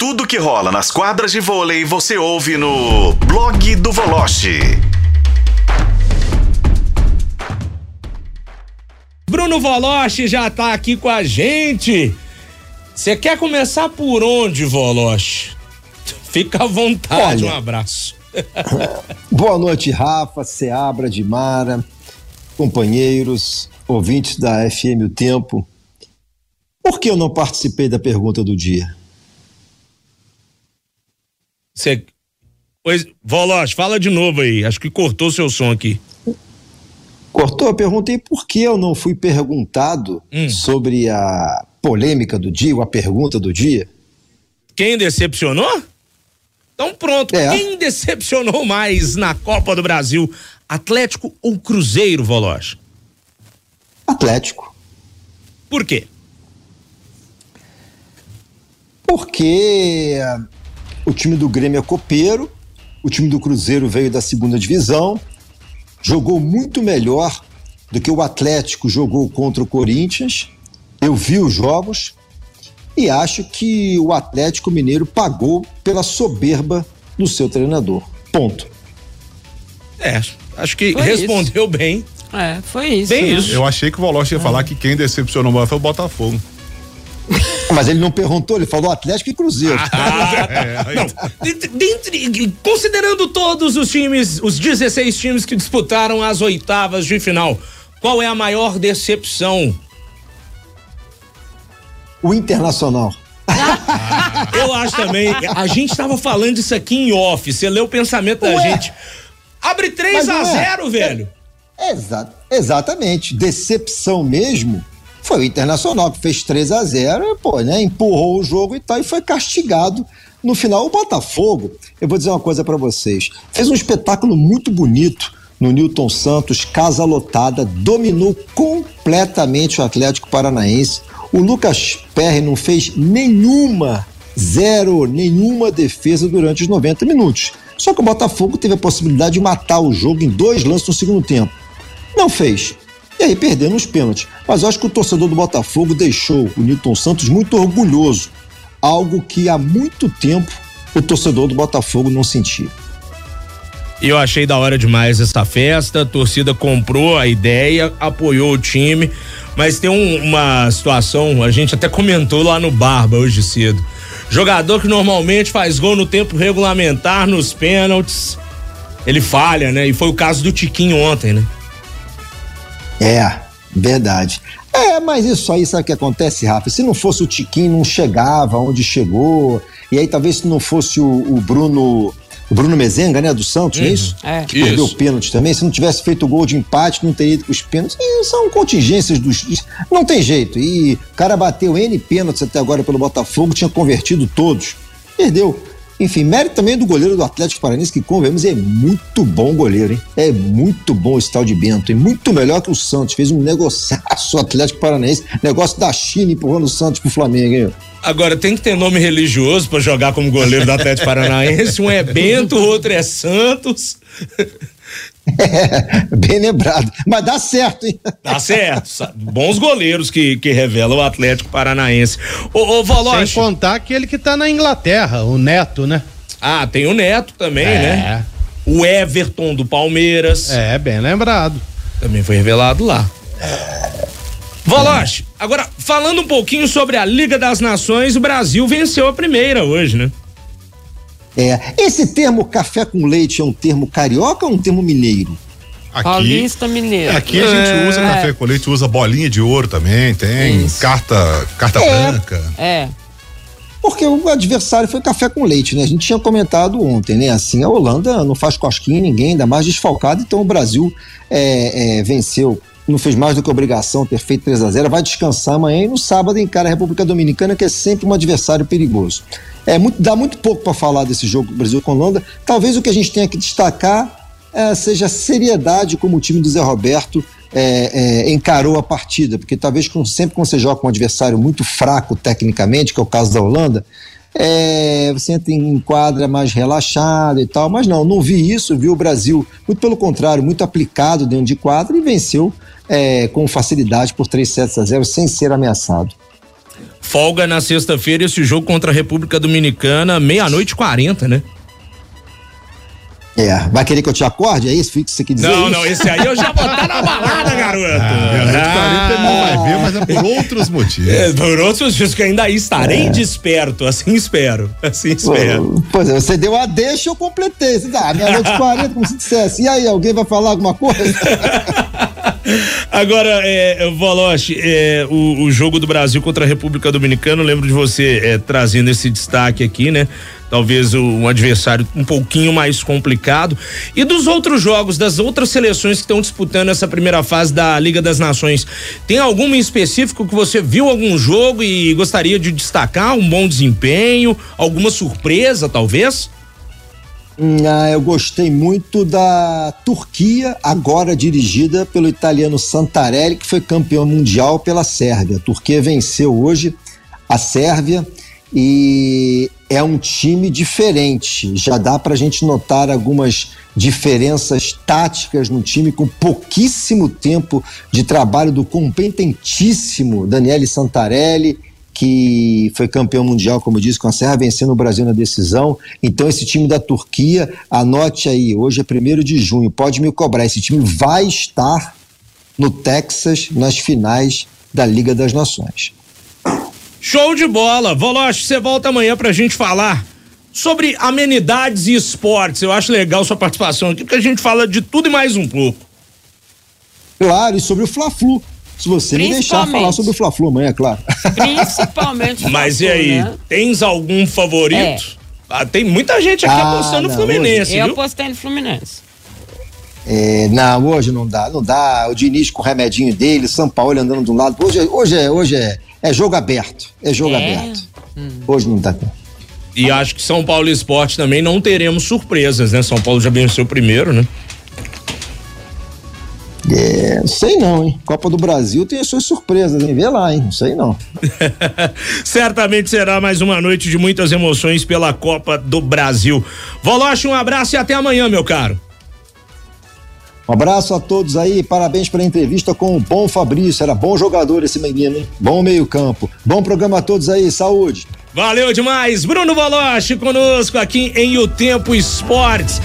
Tudo que rola nas quadras de vôlei você ouve no blog do Voloche. Bruno Voloche já tá aqui com a gente. Você quer começar por onde, Voloche? Fica à vontade, Olha. um abraço. Boa noite, Rafa, Seabra de Mara, companheiros, ouvintes da FM O Tempo. Por que eu não participei da pergunta do dia? Você. Pois, Voloche, fala de novo aí. Acho que cortou seu som aqui. Cortou? Eu perguntei por que eu não fui perguntado Hum. sobre a polêmica do dia, ou a pergunta do dia. Quem decepcionou? Então pronto. É. Quem decepcionou mais na Copa do Brasil? Atlético ou Cruzeiro, Voloche? Atlético. Por quê? Porque o time do Grêmio é copeiro, o time do Cruzeiro veio da segunda divisão, jogou muito melhor do que o Atlético jogou contra o Corinthians. Eu vi os jogos e acho que o Atlético Mineiro pagou pela soberba do seu treinador. Ponto. É, acho que Foi respondeu bem. É, foi isso. Bem né? isso. Eu achei que o Voloche ia falar que quem decepcionou mais foi o Botafogo. Mas ele não perguntou, ele falou Atlético e Cruzeiro. Ah, não. Dentre- dentre- considerando todos os times, os 16 times que disputaram as oitavas de final, qual é a maior decepção? O Internacional. Eu acho também. A gente estava falando isso aqui em off. Você leu o pensamento da Ué. gente. Abre 3 Mas a não é. 0 velho. Exa exatamente. Decepção mesmo foi o Internacional que fez 3 a 0 e, pô, né, empurrou o jogo e tal e foi castigado no final. O Botafogo, eu vou dizer uma coisa pra vocês, fez um espetáculo muito bonito no Newton Santos, casa lotada, dominou completamente o Atlético Paranaense. O Lucas Perry não fez nenhuma, zero, nenhuma defesa durante os 90 minutos. Só que o Botafogo teve a possibilidade de matar o jogo em dois lances no segundo tempo. Não fez. E aí perdendo os pênaltis. Mas eu acho que o torcedor do Botafogo deixou o Newton Santos muito orgulhoso. Algo que há muito tempo o torcedor do Botafogo não sentia. Eu achei da hora demais essa festa. A torcida comprou a ideia, apoiou o time. Mas tem um- uma situação, a gente até comentou lá no Barba hoje cedo. Jogador que normalmente faz gol no tempo regulamentar, nos pênaltis, ele falha, né? E foi o caso do Tiquinho ontem, né? É, verdade. É, mas isso aí, sabe o que acontece, Rafa? Se não fosse o Tiquinho, não chegava onde chegou. E aí, talvez se não fosse o, o Bruno. O Bruno Mezenga, né, do Santos, não é isso? É. Que perdeu Isso. o pênalti também. Se não tivesse feito o gol de empate, não teria ido com os pênaltis. E são contingências dos. Não tem jeito. E o cara bateu N pênaltis até agora pelo Botafogo, tinha convertido todos. Perdeu. Enfim, mérito também do goleiro do Atlético Paranaense, que convenhamos, é muito bom goleiro, hein? É muito bom esse tal de Bento, e muito melhor que o Santos. Fez um negociaço o Atlético Paranaense, negócio da China empurrando o Santos pro Flamengo, hein? Agora tem que ter nome religioso pra jogar como goleiro do Atlético Paranaense. Um é Bento, o outro é Santos. É, bem lembrado. Mas dá certo, hein? Tá certo. Bons goleiros que, que revelam o Atlético Paranaense. Ô, ô Sem Voloche. contar aquele que tá na Inglaterra, o Neto, né? Ah, tem o Neto também, É. né? O Everton do Palmeiras. É, bem lembrado. Também foi revelado lá. Voloche, agora falando um pouquinho sobre a Liga das Nações, o Brasil venceu a primeira hoje, né? É. Esse termo café com leite é um termo carioca ou um termo mineiro? Aqui, Paulista Mineiro. aqui a gente usa café com leite, usa bolinha de ouro também, tem Isso. carta, carta É. branca. É. Porque o adversário foi café com leite, né? A gente tinha comentado ontem, né? Assim, a Holanda não faz cosquinha em ninguém, ainda mais desfalcado, então o Brasil é, é, venceu, não fez mais do que obrigação ter feito 3 a 0 vai descansar amanhã e no sábado encara a República Dominicana, que é sempre um adversário perigoso. É muito, dá muito pouco para falar desse jogo Brasil com Holanda. Talvez o que a gente tenha que destacar é, seja a seriedade como o time do Zé Roberto é, é, encarou a partida, porque talvez com- sempre quando você joga com um adversário muito fraco tecnicamente, que é o caso da Holanda, é, você entra em quadra mais relaxado e tal, mas não, não vi isso, vi o Brasil, muito pelo contrário, muito aplicado dentro de quadra e venceu é, com facilidade por 3 sets a 0 sem ser ameaçado. Folga na sexta-feira esse jogo contra a República Dominicana, meia-noite e 40, né? É, vai querer que eu te acorde? É isso? Fica você que dizer Não, isso? não, esse aí eu já vou estar na balada, garoto. Ah, ele não vai ver, mas é por outros motivos. É, por outros dias que ainda estarei desperto, assim espero, assim espero. Pô, Pois é, você deu a deixa, eu completei. Você dá, meia-noite e 40, como se dissesse. E aí, alguém vai falar alguma coisa? Agora, é, Voloche, é, o, o jogo do Brasil contra a República Dominicana, lembro de você é, trazendo esse destaque aqui, né? Talvez o, um adversário um pouquinho mais complicado. E dos outros jogos, das outras seleções que estão disputando essa primeira fase da Liga das Nações, tem algum em específico que você viu algum jogo e gostaria de destacar? Um bom desempenho? Alguma surpresa, talvez? Hum, ah, eu gostei muito da Turquia, agora dirigida pelo italiano Santarelli, que foi campeão mundial pela Sérvia. A Turquia venceu hoje a Sérvia e é um time diferente. Já dá para a gente notar algumas diferenças táticas no time com pouquíssimo tempo de trabalho do competentíssimo Daniele Santarelli que foi campeão mundial, como eu disse, com a Serra vencendo o Brasil na decisão. Então, esse time da Turquia, anote aí, hoje é 1 de junho, pode me cobrar. Esse time vai estar no Texas nas finais da Liga das Nações. Show de bola. Voloche, você volta amanhã pra gente falar sobre amenidades e esportes. Eu acho legal sua participação aqui, porque a gente fala de tudo e mais um pouco. Claro, e sobre o Fla-Flu. Se você me deixar falar sobre o Fla-Flu amanhã, é claro. Principalmente. Mas e aí, né? tens algum favorito? Ah, tem muita gente aqui Ah, apostando no Fluminense, Eu viu? apostei no Fluminense. É, não, hoje não dá, não dá. O Diniz com o remedinho dele, São Paulo andando de um lado. Hoje, é- hoje, é, hoje é, é jogo aberto. É jogo É? aberto. Hoje não dá tempo. E acho que São Paulo Esporte também não teremos surpresas, né? São Paulo já venceu o primeiro, né? É, sei não, hein? Copa do Brasil tem as suas surpresas, hein? Vê lá, hein? Não sei não. Certamente será mais uma noite de muitas emoções pela Copa do Brasil. Voloche, um abraço e até amanhã, meu caro. Um abraço a todos aí, parabéns pela entrevista com o bom Fabrício. Era bom jogador esse menino, hein? Bom meio-campo. Bom programa a todos aí, saúde. Valeu demais, Bruno Voloche conosco aqui em O Tempo Esportes.